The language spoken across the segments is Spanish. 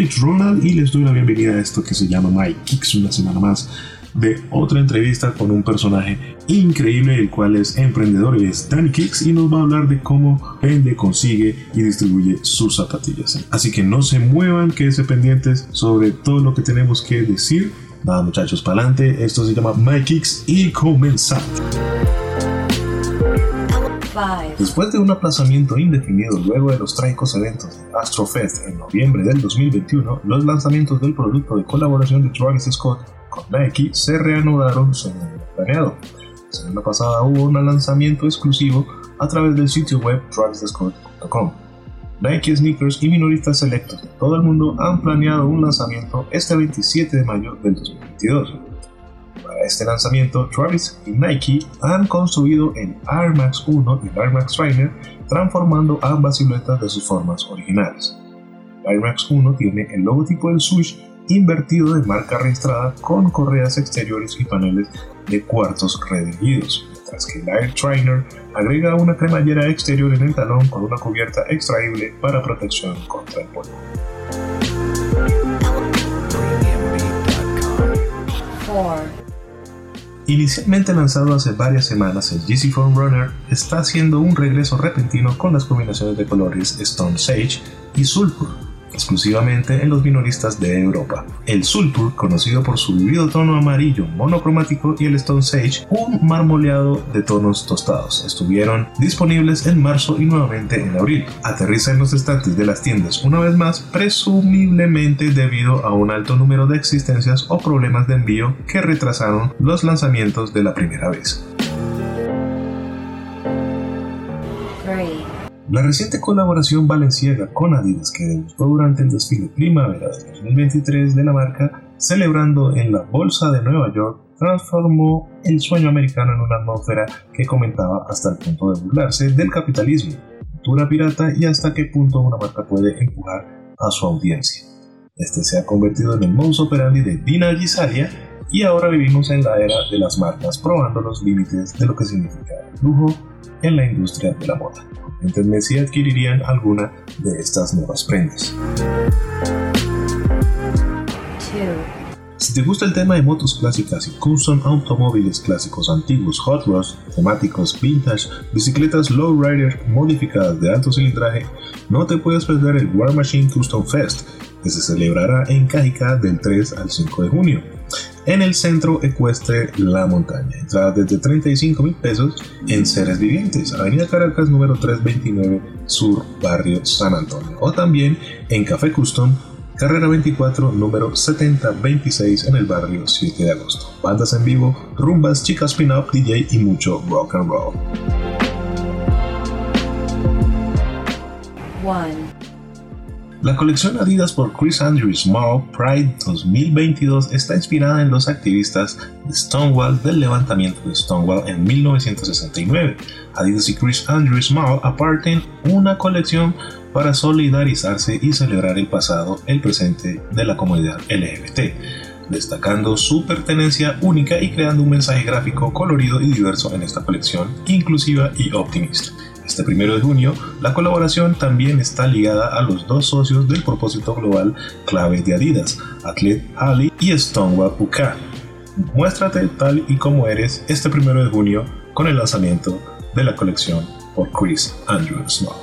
Monfix Ronald y les doy la bienvenida a esto que se llama My Kicks, una semana más de otra entrevista con un personaje increíble, el cual es emprendedor y es Danny Kicks y nos va a hablar de cómo vende, consigue y distribuye sus zapatillas. Así que no se muevan, quédense pendientes sobre todo lo que tenemos que decir. Nada muchachos, para adelante, esto se llama My Kicks y comenzamos. Después de un aplazamiento indefinido luego de los trágicos eventos de Astrofest en noviembre del 2021, los lanzamientos del producto de colaboración de Travis Scott con Nike se reanudaron según lo planeado. La semana pasada hubo un lanzamiento exclusivo a través del sitio web travisscott.com. Nike sneakers y minoristas selectos de todo el mundo han planeado un lanzamiento este 27 de mayo del 2022. Para este lanzamiento, Travis y Nike han construido el Air Max 1 y el Air Max Trainer, transformando ambas siluetas de sus formas originales. El Air Max 1 tiene el logotipo del swoosh invertido de marca registrada con correas exteriores y paneles de cuartos redimidos, mientras que el Air Trainer agrega una cremallera exterior en el talón con una cubierta extraíble para protección contra el polvo. Inicialmente lanzado hace varias semanas, el GC Foam Runner está haciendo un regreso repentino con las combinaciones de colores Stone Sage y Sulfur, exclusivamente en los minoristas de Europa. El Sulphur, conocido por su vivido tono amarillo monocromático, y el Stone Sage, un marmoleado de tonos tostados, estuvieron disponibles en marzo y nuevamente en abril. Aterriza en los estantes de las tiendas una vez más, presumiblemente debido a un alto número de existencias o problemas de envío que retrasaron los lanzamientos de la primera vez. La reciente colaboración valenciaga con Adidas que debutó durante el desfile primavera de 2023 de la marca, celebrando en la Bolsa de Nueva York, transformó el sueño americano en una atmósfera que comentaba hasta el punto de burlarse del capitalismo, cultura pirata y hasta qué punto una marca puede empujar a su audiencia. Este se ha convertido en el modus operandi de Dina Gisalia y ahora vivimos en la era de las marcas probando los límites de lo que significa el lujo en la industria de la moda. Entonces si adquirirían alguna de estas nuevas prendas. Si te gusta el tema de motos clásicas y custom automóviles clásicos antiguos, hot rods, temáticos, vintage, bicicletas lowrider modificadas de alto cilindraje, no te puedes perder el War Machine Custom Fest, que se celebrará en Cajica del 3 al 5 de junio en el centro ecuestre La Montaña. Entrada desde 35 mil pesos en Seres Vivientes, Avenida Caracas número 329 Sur, Barrio San Antonio. O también en Café Custom, Carrera 24, número 7026 en el barrio 7 de agosto. Bandas en vivo, rumbas, chicas pin-up, DJ y mucho rock and roll. La colección Adidas por Chris Andrew Small Pride 2022 está inspirada en los activistas de Stonewall del levantamiento de Stonewall en 1969. Adidas y Chris Andrew Small aparten una colección para solidarizarse y celebrar el pasado, el presente de la comunidad LGBT destacando su pertenencia única y creando un mensaje gráfico colorido y diverso en esta colección, inclusiva y optimista. Este primero de junio, la colaboración también está ligada a los dos socios del propósito global clave de Adidas, Athlete Ali y Stonewall UK. Muéstrate tal y como eres este primero de junio con el lanzamiento de la colección por Chris Andrew Snow.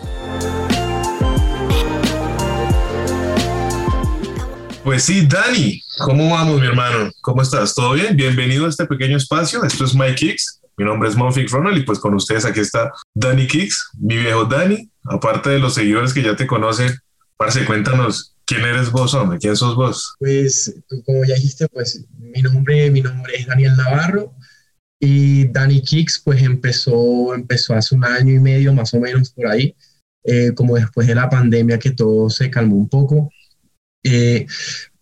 Pues sí, Dani, ¿cómo vamos, mi hermano? ¿Cómo estás? ¿Todo bien? Bienvenido a este pequeño espacio. Esto es My Kicks, mi nombre es Monfix Ronald y pues con ustedes aquí está Danny Kicks, mi viejo Danny. Aparte de los seguidores que ya te conocen, parce, cuéntanos quién eres vos, hombre, quién sos vos. Pues como ya dijiste, pues mi nombre, mi nombre es Daniel Navarro y Danny Kicks pues empezó, empezó hace un año y medio más o menos por ahí, eh, como después de la pandemia que todo se calmó un poco. Eh,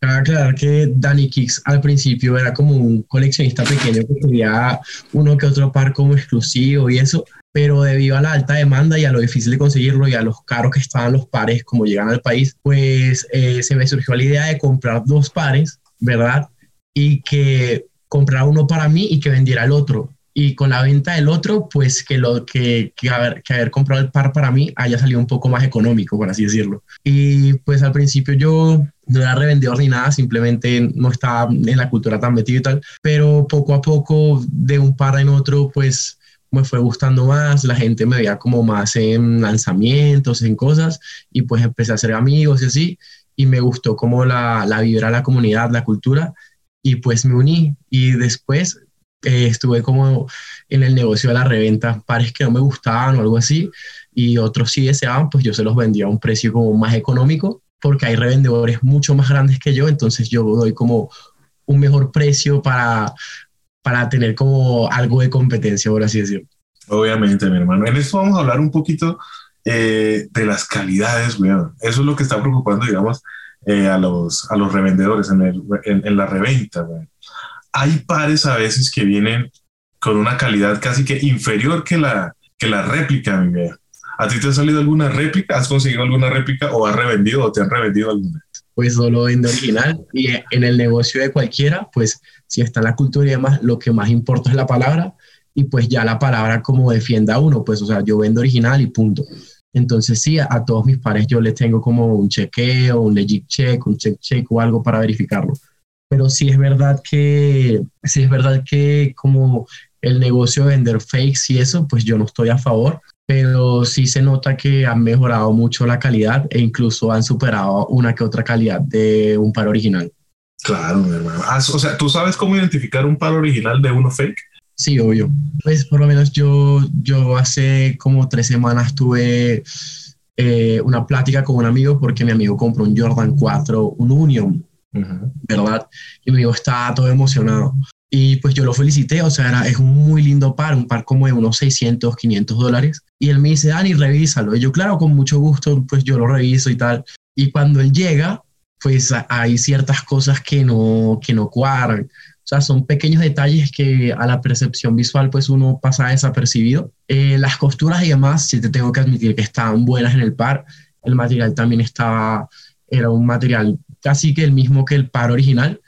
Cabe aclarar que Danny Kicks al principio era como un coleccionista pequeño que quería uno que otro par como exclusivo y eso, pero debido a la alta demanda y a lo difícil de conseguirlo y a los caros que estaban los pares como llegan al país, pues eh, se me surgió la idea de comprar dos pares, ¿verdad? Y que comprar uno para mí y que vendiera el otro. Y con la venta del otro, pues que, lo, que, que, haber, que haber comprado el par para mí haya salido un poco más económico, por así decirlo. Y pues al principio yo no era revendedor ni nada, simplemente no estaba en la cultura tan metido y tal, pero poco a poco, de un par en otro, pues me fue gustando más, la gente me veía como más en lanzamientos, en cosas, y pues empecé a hacer amigos y así, y me gustó como la, la vibra, la comunidad, la cultura, y pues me uní, y después eh, estuve como en el negocio de la reventa, pares que no me gustaban o algo así, y otros sí deseaban, pues yo se los vendía a un precio como más económico, porque hay revendedores mucho más grandes que yo, entonces yo doy como un mejor precio para, para tener como algo de competencia, por así decirlo. Obviamente, mi hermano. En esto vamos a hablar un poquito eh, de las calidades, weón. Eso es lo que está preocupando, digamos, eh, a, los, a los revendedores en, el, en, la reventa, weón. Hay pares a veces que vienen con una calidad casi que inferior que la, que la réplica, mi weón. ¿A ti te ha salido alguna réplica? ¿Has conseguido alguna réplica o has revendido o te han revendido alguna? Pues solo vendo original y en el negocio de cualquiera, pues si está la cultura y demás, lo que más importa es la palabra y pues ya la palabra como defienda a uno, pues o sea, yo vendo original y punto. Entonces sí, a, todos mis pares yo les tengo como un chequeo, un legit check, un check check o algo para verificarlo. Pero sí es verdad que, sí es verdad que como el negocio de vender fakes y eso, pues yo no estoy a favor pero sí se nota que han mejorado mucho la calidad e incluso han superado una que otra calidad de un par original. Claro, mi hermano. Ah, o sea, ¿tú sabes cómo identificar un par original de uno fake? Sí, obvio. Pues por lo menos yo, yo hace como tres semanas tuve eh, una plática con un amigo porque mi amigo compró un Jordan 4, un Union, ¿verdad? Y mi amigo estaba todo emocionado. Y pues yo lo felicité, o sea, era, es un muy lindo par, un par como de unos 600, 500 dólares. Y él me dice, Dani, revísalo. Y yo, claro, con mucho gusto, pues yo lo reviso y tal. Y cuando él llega, pues hay ciertas cosas que no, que no cuadran. O sea, son pequeños detalles que a la percepción visual pues uno pasa desapercibido. Eh, las costuras y demás, sí te tengo que admitir que estaban buenas en el par. El material también estaba, era un material casi que el mismo que el par original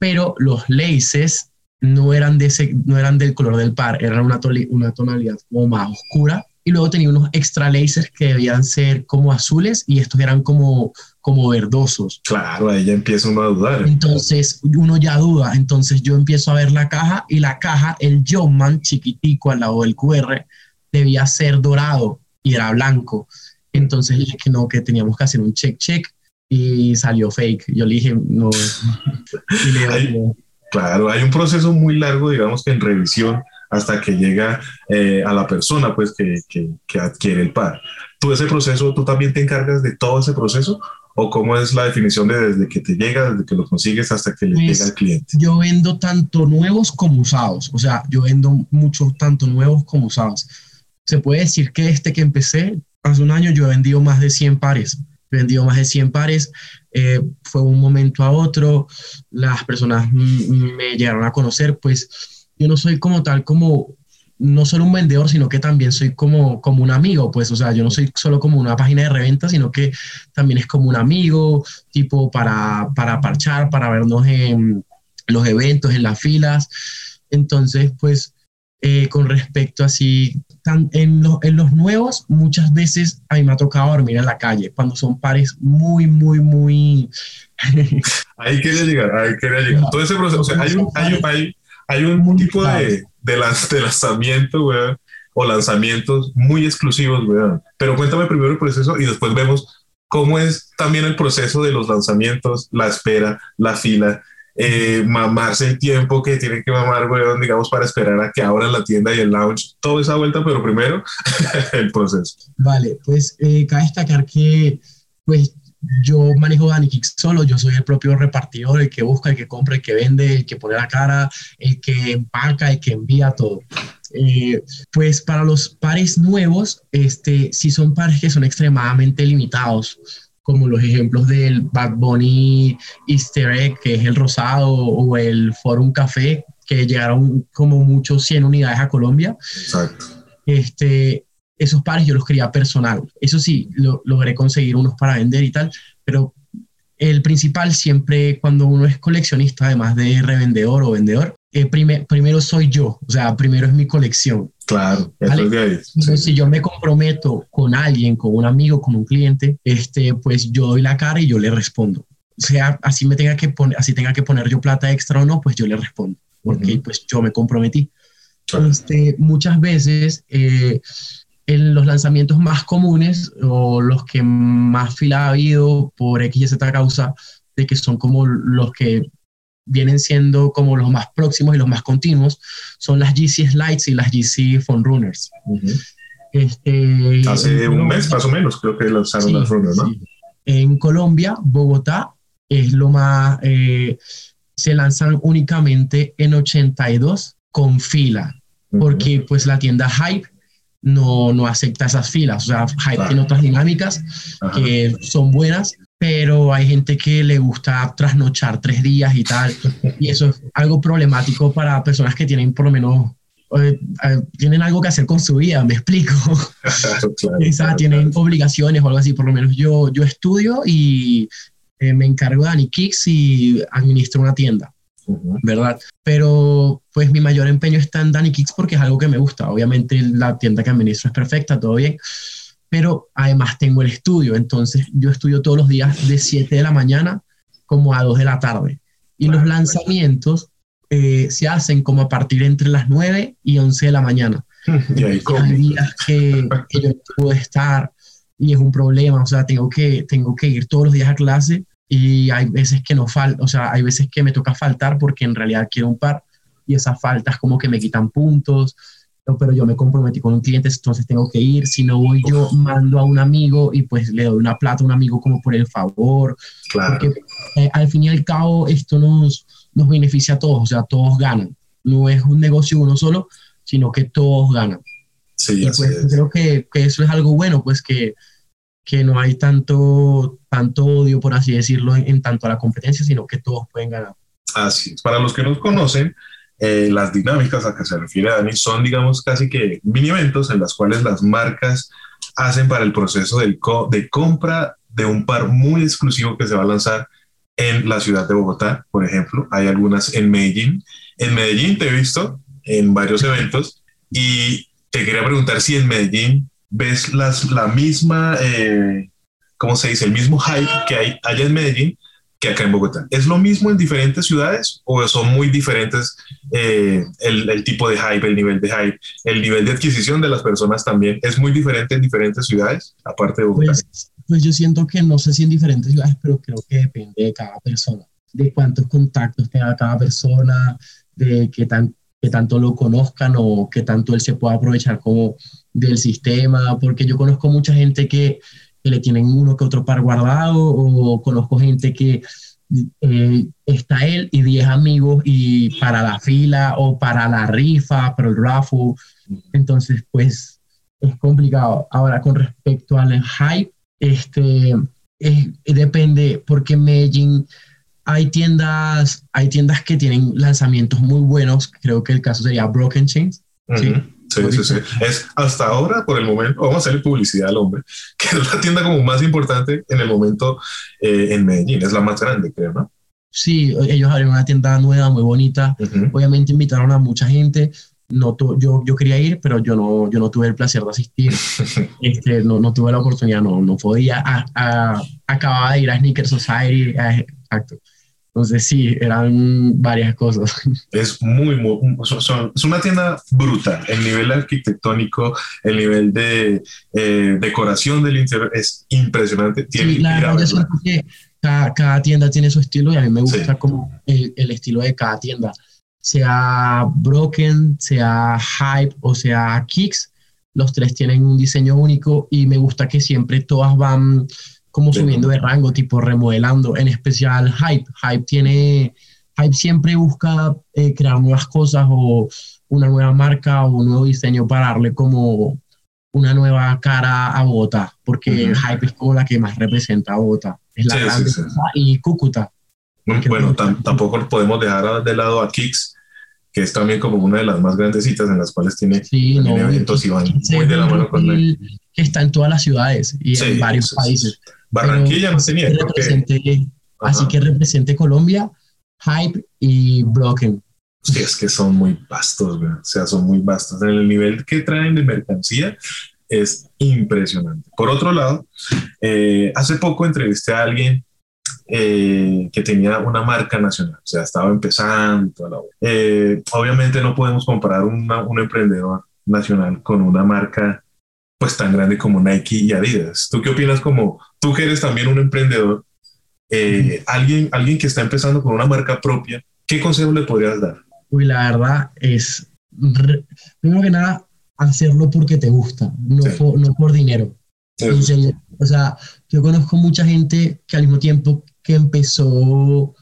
pero los laces no eran, de ese, no eran del color del par, eran una, una tonalidad como más oscura. Y luego tenía unos extra lasers que debían ser como azules y estos eran como, como verdosos. Claro, ahí ya empieza uno a dudar. Entonces uno ya duda. Entonces yo empiezo a ver la caja y la caja, el Jumpman chiquitico al lado del QR, debía ser dorado y era blanco. Entonces dije que no, que teníamos que hacer un check check y salió fake. Yo le dije, no. claro, hay un proceso muy largo, digamos que en revisión, hasta que llega eh, a la persona pues que, que, adquiere el par. ¿Tú ese proceso, tú también te encargas de todo ese proceso? ¿O cómo es la definición de desde que te llega, desde que lo consigues hasta que le pues, llega al cliente? Yo vendo tanto nuevos como usados. O sea, yo vendo mucho tanto nuevos como usados. Se puede decir que este que empecé, hace un año yo he vendido más de 100 pares vendido más de 100 pares. Eh, fue un momento a otro, las personas me llegaron a conocer, pues yo no soy como tal como, no solo un vendedor, sino que también soy como, como un amigo, pues, o sea, yo no soy solo como una página de reventa, sino que también es como un amigo, tipo para, para parchar, para vernos en los eventos, en las filas. Entonces, pues, eh, con respecto así, en, en, los nuevos, muchas veces a mí me ha tocado dormir en la calle, cuando son pares muy, muy, muy... ahí quería llegar, ahí quería llegar. Todo ese proceso, o sea, hay un, hay, hay, hay un tipo de, de, de lanzamiento, weón, o lanzamientos muy exclusivos, weón. Pero cuéntame primero el proceso y después vemos cómo es también el proceso de los lanzamientos, la espera, la fila, eh, mamarse el tiempo que tiene que mamar, digamos, para esperar a que abran la tienda y el lounge, toda esa vuelta, pero primero el proceso. Vale, pues eh, cabe destacar que, pues, yo manejo Dani solo, yo soy el propio repartidor, el que busca, el que compra, el que vende, el que pone la cara, el que empaca, el que envía todo. Eh, pues para los pares nuevos, este, sí son pares que son extremadamente limitados como los ejemplos del Bad Bunny Easter Egg, que es el rosado, o el Forum Café, que llegaron como muchos 100 unidades a Colombia. Exacto. Este, esos pares yo los quería personal. Eso sí, lo, logré conseguir unos para vender y tal, pero el principal siempre cuando uno es coleccionista, además de revendedor o vendedor, eh, primero soy yo, o sea, primero es mi colección. Claro, eso Si yo me comprometo con alguien, con un amigo, con un cliente, este, pues yo doy la cara y yo le respondo. sea, así me tenga que poner, así tenga que poner yo plata extra o no, pues yo le respondo, porque pues yo me comprometí. Este, muchas veces eh, en los lanzamientos más comunes o los que más fila ha habido por X y Z causa, de que son como los que vienen siendo como los más próximos y los más continuos, son las GC Slides y las GC Phone Runners. este, Hace un mes más o menos creo que lanzaron las Runners, ¿no? En Colombia, Bogotá es lo más, eh, se lanzan únicamente en 82 con fila, porque pues la tienda Hype no, no acepta esas filas, o sea, Hype tiene otras dinámicas que son buenas, pero hay gente que le gusta trasnochar tres días y tal, y eso es algo problemático para personas que tienen por lo menos eh, eh, tienen algo que hacer con su vida, me explico. Claro, tienen obligaciones o algo así, por lo menos yo, yo estudio y eh, me encargo de Kicks y administro una tienda, ¿verdad? Pero pues mi mayor empeño está en Danny Kicks porque es algo que me gusta. Obviamente la tienda que administro es perfecta, todo bien, pero además tengo el estudio, entonces yo estudio todos los días de 7 de la mañana como a 2 de la tarde. Y los lanzamientos eh, se hacen como a partir entre las 9 y 11 de la mañana. Y hay días que, que, yo puedo estar y es un problema, o sea, tengo que, tengo que ir todos los días a clase y hay veces que no falta, o sea, hay veces que me toca faltar porque en realidad quiero un par y esas faltas como que me quitan puntos, pero yo me comprometí con un cliente, entonces tengo que ir, si no voy yo mando a un amigo y pues le doy una plata a un amigo como por el favor, claro. porque eh, al fin y al cabo esto nos, nos beneficia a todos, o sea, todos ganan. No es un negocio uno solo, sino que todos ganan. Sí, y pues creo que, que, eso es algo bueno, pues que, que no hay tanto, tanto odio, por así decirlo, en, tanto a la competencia, sino que todos pueden ganar. Así es. Para los que nos conocen, eh, las dinámicas a que se refiere Dani son, digamos, casi que mini eventos en las cuales las marcas hacen para el proceso de compra de un par muy exclusivo que se va a lanzar en la ciudad de Bogotá, por ejemplo. Hay algunas en Medellín. En Medellín te he visto en varios eventos y te quería preguntar si en Medellín ves las, la misma, eh, ¿cómo se dice? El mismo hype que hay allá en Medellín que acá en Bogotá. ¿Es lo mismo en diferentes ciudades o son muy diferentes eh, el, el, tipo de hype, el nivel de hype, el nivel de adquisición de las personas también? ¿Es muy diferente en diferentes ciudades, aparte de Bogotá? Pues, pues yo siento que no sé si en diferentes ciudades, pero creo que depende de cada persona, de cuántos contactos tenga cada persona, de qué, tan, qué tanto lo conozcan o qué tanto él se pueda aprovechar como del sistema, porque yo conozco mucha gente que, que le tienen uno que otro par guardado o conozco gente que eh, está él y 10 amigos y para la fila o para la rifa, para el raffle, entonces pues es complicado. Ahora con respecto al hype, este, depende, porque en Medellín hay tiendas, hay tiendas que tienen lanzamientos muy buenos, creo que el caso sería Broken Chains. ¿sí? Sí, sí, sí. Es hasta ahora, por el momento, vamos a hacerle publicidad al hombre, que es la tienda como más importante en el momento eh, en Medellín, es la más grande, creo, ¿no? Sí, ellos abrieron una tienda nueva, muy bonita. Obviamente invitaron a mucha gente no yo, yo quería ir, pero yo no, yo no tuve el placer de asistir. este, no, no tuve la oportunidad, no, no podía. A, acababa de ir a Sneaker Society, exacto. Entonces sí, eran varias cosas. Es muy, muy es una tienda brutal. El nivel arquitectónico, el nivel de eh, decoración del interior es impresionante. Tiene sí, la verdad, que cada, cada, tienda tiene su estilo y a mí me gusta como el, el estilo de cada tienda sea Broken, sea Hype o sea Kicks, los tres tienen un diseño único y me gusta que siempre todas van como subiendo de rango, tipo remodelando, en especial Hype. Hype tiene, Hype siempre busca eh, crear nuevas cosas o una nueva marca o un nuevo diseño para darle como una nueva cara a Bogotá, porque Hype es como la que más representa a Bogotá. Es la grande y Cúcuta. Bueno, tampoco podemos dejar de lado a Kicks, que es también como una de las más grandes citas en las cuales tiene, eventos y van muy de la mano con él. Que está en todas las ciudades y en varios países. Barranquilla no tenía. así que represente Colombia, Hype y Broken. Sí, es que son muy vastos, o sea, son muy vastos. En el nivel que traen de mercancía es impresionante. Por otro lado, eh, hace poco entrevisté a alguien eh, que tenía una marca nacional, o sea, estaba empezando toda la eh, Obviamente no podemos comparar un emprendedor nacional con una marca pues tan grande como Nike y Adidas. ¿Tú qué opinas como tú que eres también un emprendedor, eh, alguien, alguien que está empezando con una marca propia, qué consejo le podrías dar? Uy, la verdad es, primero que nada, hacerlo porque te gusta, no, por, no por dinero. O sea, yo conozco mucha gente que al mismo tiempo que empezó,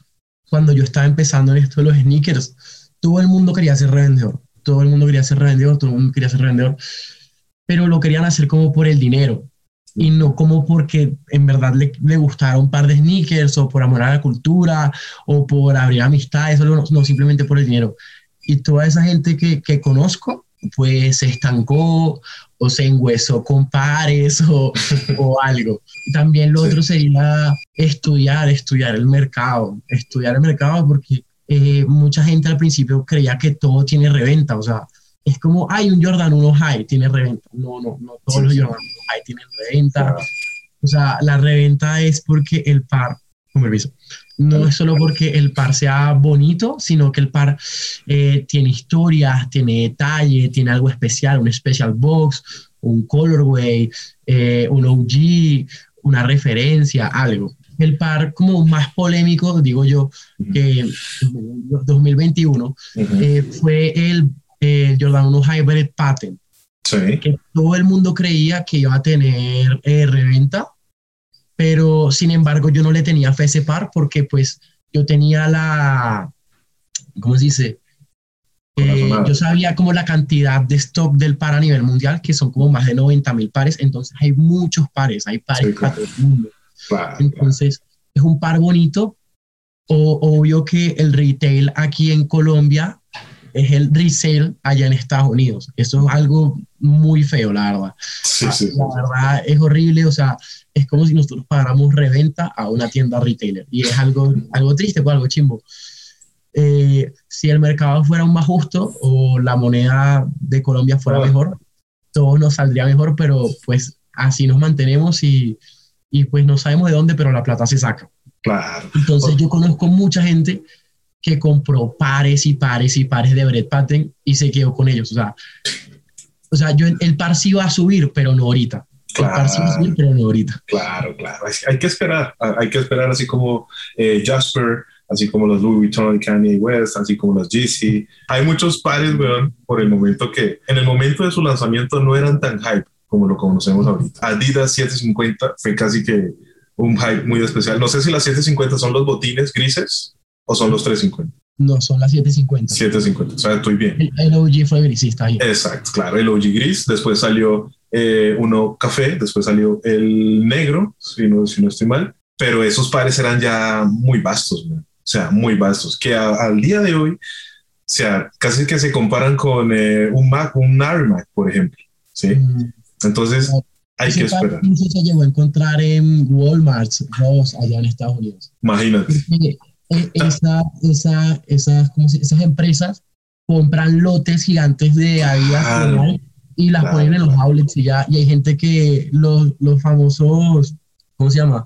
cuando yo estaba empezando en esto de los sneakers, todo el mundo quería ser revendedor, todo el mundo quería ser revendedor, todo el mundo quería ser revendedor, pero lo querían hacer como por el dinero y no como porque en verdad le, le gustara un par de sneakers o por amor a la cultura o por abrir amistades, no, no simplemente por el dinero. Y toda esa gente que, que conozco, pues se estancó o se enguesó con pares o, o algo. También lo otro sería estudiar, estudiar el mercado, estudiar el mercado porque eh, mucha gente al principio creía que todo tiene reventa, o sea, es como, hay un Jordan 1 High, tiene reventa. No, no, no todos los Jordan 1 High tienen reventa. O sea, la reventa es porque el par, con permiso, no es solo porque el par sea bonito, sino que el par eh, tiene historias, tiene detalle, tiene algo especial, un special box, un colorway, eh, un OG, una referencia, algo. El par como más polémico, digo yo, que 2021, eh, fue el Jordan 1 Hybrid Patent. Sí. Que todo el mundo creía que iba a tener reventa pero sin embargo yo no le tenía fe a ese par porque pues yo tenía la, ¿cómo se dice? Eh, yo sabía como la cantidad de stock del par a nivel mundial, que son como más de 90 mil pares, entonces hay muchos pares, hay pares para todo el mundo. entonces es un par bonito, o, obvio que el retail aquí en Colombia es el resale allá en Estados Unidos. Eso es algo muy feo, la verdad. Sí, sí, la verdad es horrible, o sea, es como si nosotros pagáramos reventa a una tienda retailer y es algo, algo triste, pues algo chimbo. Eh, si el mercado fuera más justo o la moneda de Colombia fuera mejor, todo nos saldría mejor, pero pues así nos mantenemos y, y pues no sabemos de dónde, pero la plata se saca. Claro. Entonces yo conozco mucha gente que compró pares y pares y pares de Bread Patent y se quedó con ellos. O sea, o sea yo, el par sí va a subir, pero no ahorita. Claro, claro, claro. Hay, que esperar, hay que esperar así como eh, Jasper, así como los Louis Vuitton Kanye West, así como los Yeezy. Hay muchos pares, weón, por el momento que en el momento de su lanzamiento no eran tan hype como lo conocemos ahorita. Adidas 750 fue casi que un hype muy especial. No sé si las 750 son los botines grises o son los 350. No, son las 750. 750, o sea, estoy bien. El, OG fue grisista ahí. Exacto, claro, el OG gris. Después salió eh, uno café, después salió el negro, si no, si no estoy mal, pero esos pares eran ya muy vastos, o sea, muy vastos, que al día de hoy, o sea, casi que se comparan con eh, un Mac, un Mac, por ejemplo, ¿sí? Mm. Entonces, hay que esperar. se llegó a encontrar en Walmart, allá en Estados Unidos. Imagínate. Esa, esa, esas, esas empresas compran lotes gigantes de Adidas y las ponen en los outlets y ya, y hay gente que los, los famosos, ¿cómo se llama?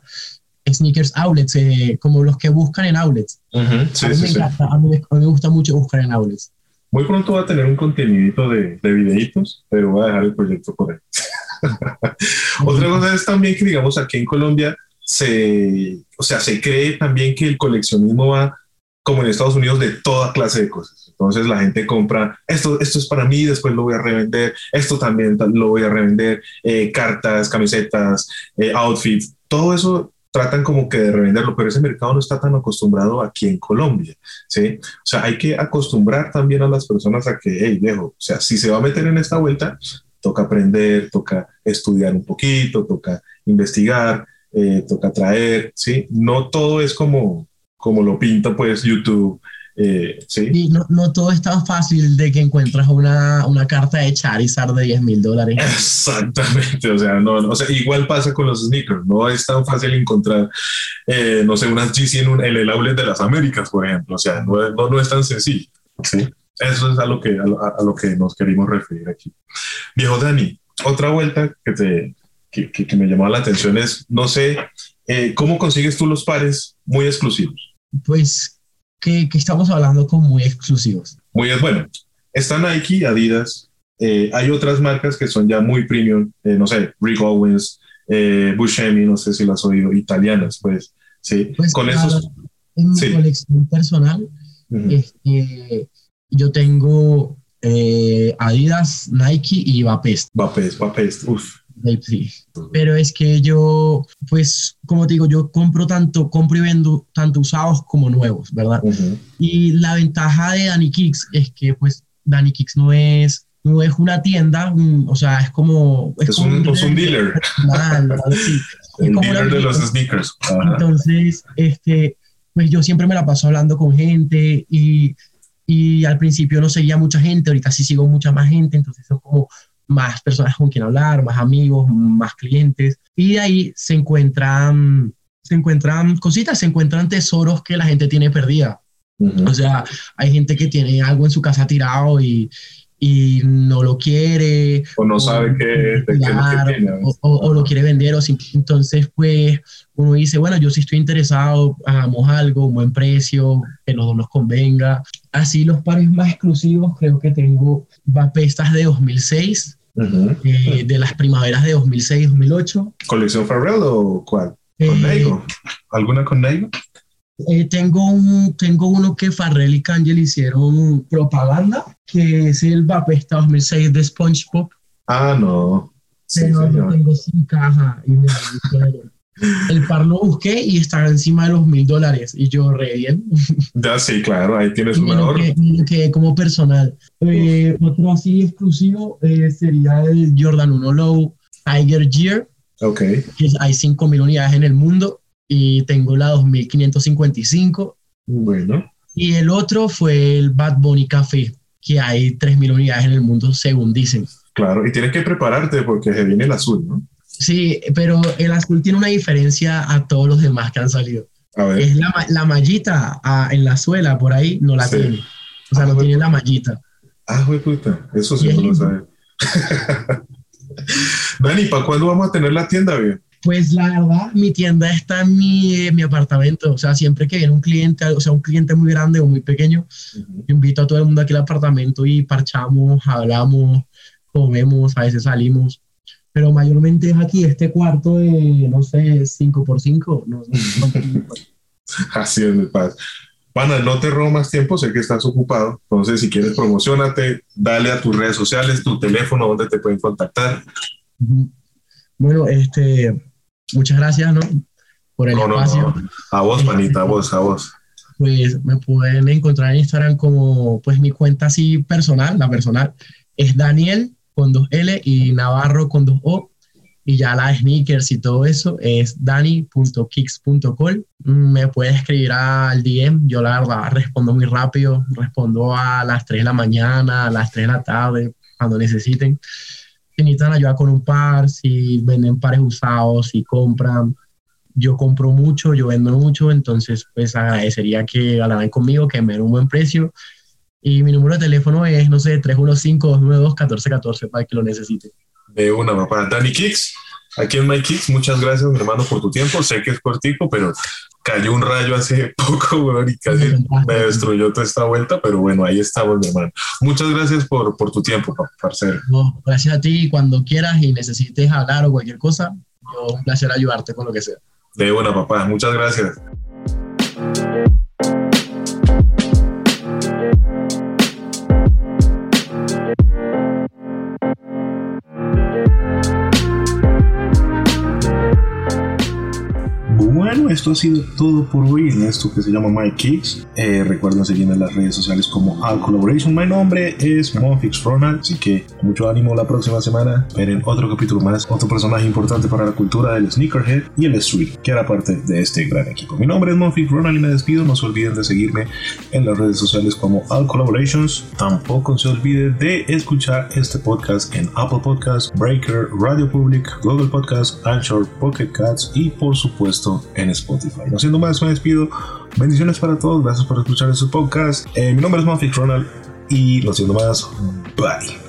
Sneakers outlets, eh, como los que buscan en outlets. sí, a, mí sí, a, mí, me gusta mucho buscar en outlets. Muy pronto va a tener un contenido de, de videitos, pero voy a dejar el proyecto por ahí. Otra cosa es también que, digamos, aquí en Colombia se, o sea, se cree también que el coleccionismo va como en Estados Unidos de toda clase de cosas. Entonces la gente compra, esto, esto es para mí, después lo voy a revender, esto también lo voy a revender, eh, cartas, camisetas, eh, outfits, todo eso tratan como que de revenderlo, pero ese mercado no está tan acostumbrado aquí en Colombia, ¿sí? O sea, hay que acostumbrar también a las personas a que, hey, viejo, o sea, si se va a meter en esta vuelta, toca aprender, toca estudiar un poquito, toca investigar, eh, toca traer, ¿sí? No todo es como, como lo pinta pues YouTube eh, ¿sí? no, no, todo es tan fácil de que encuentras una, una carta de Charizard de 10 mil dólares. Exactamente, o sea, no, o sea, igual pasa con los sneakers, no es tan fácil encontrar, eh, no sé, unas GC en, un, en, el outlet de las Américas, por ejemplo, o sea, no, no, no es tan sencillo, ¿sí? Eso es a lo, que, a, a, lo que nos querimos referir aquí. Viejo Dani, otra vuelta que, te, que, que, que me llamó la atención es, no sé, eh, ¿cómo consigues tú los pares muy exclusivos? Pues que, estamos hablando con muy exclusivos. Muy bueno. Está Nike, Adidas, eh, hay otras marcas que son ya muy premium, eh, no sé, Rick Owens, eh, Buscemi, no sé si las has oído, italianas, pues, sí. Pues con esos. En mi colección personal, este, yo tengo Adidas, Nike y Vapest. Vapest, Vapest, uff. Sí. Pero es que yo, pues, como te digo, yo compro tanto, compro y vendo tanto usados como nuevos, ¿verdad? Y la ventaja de Danny Kicks es que, pues, Danny Kicks no es no es una tienda, o sea, es como... Es, un, un, dealer. un dealer de los sneakers. Entonces, este, pues yo siempre me la paso hablando con gente y, y al principio no seguía mucha gente, ahorita sí sigo mucha más gente, entonces son como más personas con quien hablar, más amigos, más clientes. Y de ahí se encuentran, se encuentran cositas, se encuentran tesoros que la gente tiene perdida. O sea, hay gente que tiene algo en su casa tirado y, y no lo quiere. O no sabe qué, tiene. O, lo quiere vender. O entonces, pues, uno dice, bueno, yo sí estoy interesado, hagamos algo, un buen precio, que los dos nos convenga. Así los pares más exclusivos, creo que tengo vapestas de 2006, eh, de las primaveras de 2006-2008. ¿Colección Farrell o cuál? ¿Con eh, ¿Alguna con Neigo? Eh, tengo, un, tengo uno que Farrell y Kangel hicieron propaganda, que es el Vapesta 2006 de SpongeBob. Ah, no. Pero lo tengo sin caja y me El par lo busqué y estaba encima de los mil dólares y yo re bien. Ya sí, claro, ahí tienes un mejor. Que, como personal. Eh, otro así exclusivo eh, sería el Jordan 1 Low Tiger Gear. Ok. Que hay 5000 unidades en el mundo y tengo la 2555. Bueno. Y el otro fue el Bad Bunny Café, que hay 3000 unidades en el mundo, según dicen. Claro, y tienes que prepararte porque se viene el azul, ¿no? Sí, pero el azul tiene una diferencia a todos los demás que han salido. A ver. Es la, la mallita ah, en la suela, por ahí, no la tiene. O sea, no tiene la mallita. Ah, güey, puta, eso sí no lo sabe. Dani, ¿para cuándo vamos a tener la tienda bien? Pues la verdad, mi tienda está en mi, mi, apartamento. O sea, siempre que viene un cliente, o sea, un cliente muy grande o muy pequeño, invito a todo el mundo aquí al apartamento y parchamos, hablamos, comemos, a veces salimos. Pero mayormente es aquí, este cuarto de, no sé, 5x5. No, Así es, mi paz. Pana, no te robo más tiempo, sé que estás ocupado. Entonces, si quieres, promocionate, dale a tus redes sociales, tu teléfono, donde te pueden contactar. Bueno, este, muchas gracias, ¿no? Por el espacio. A vos, manita, a vos, a vos. Pues me pueden encontrar en Instagram como, pues mi cuenta así personal, la personal, es Daniel con dos L y Navarro con dos O. Y ya la sneakers y todo eso es dani.kicks.col. Me puedes escribir al DM. Yo la verdad respondo muy rápido. Respondo a las 3 de la mañana, a las 3 de la tarde, cuando necesiten si necesitan ayuda con un par, si venden pares usados, si compran. Yo compro mucho, yo vendo mucho, entonces pues agradecería que hablaran conmigo, que me den un buen precio. Y mi número de teléfono es, no sé, 315-292-1414 para que lo necesite. De una, papá. Dani Kicks, aquí en My Kicks, muchas gracias, hermano, por tu tiempo. Sé que es cortico, pero cayó un rayo hace poco, weón, y casi me destruyó toda esta vuelta, pero bueno, ahí estamos, mi hermano. Muchas gracias por, por tu tiempo, parcero. gracias a ti, cuando quieras y necesites hablar o cualquier cosa, yo un placer ayudarte con lo que sea. De buena, papá, muchas gracias. Esto ha sido todo por hoy en esto que se llama My Kicks. Eh, recuerden seguirme en las redes sociales como Al Collaboration. Mi nombre es Monfix Ronald, así que mucho ánimo la próxima semana. Esperen otro capítulo más, otro personaje importante para la cultura del sneakerhead y el street, que era parte de este gran equipo. Mi nombre es Monfix Ronald y me despido. No se olviden de seguirme en las redes sociales como Al Collaborations. Tampoco se olviden de escuchar este podcast en Apple Podcasts, Breaker, Radio Public, Google Podcasts, Anchor, Pocket Cats y por supuesto en Spotify. No siendo más, me despido. Bendiciones para todos. Gracias por escuchar este podcast. Eh, mi nombre es Mafik Ronald y no siendo más, bye.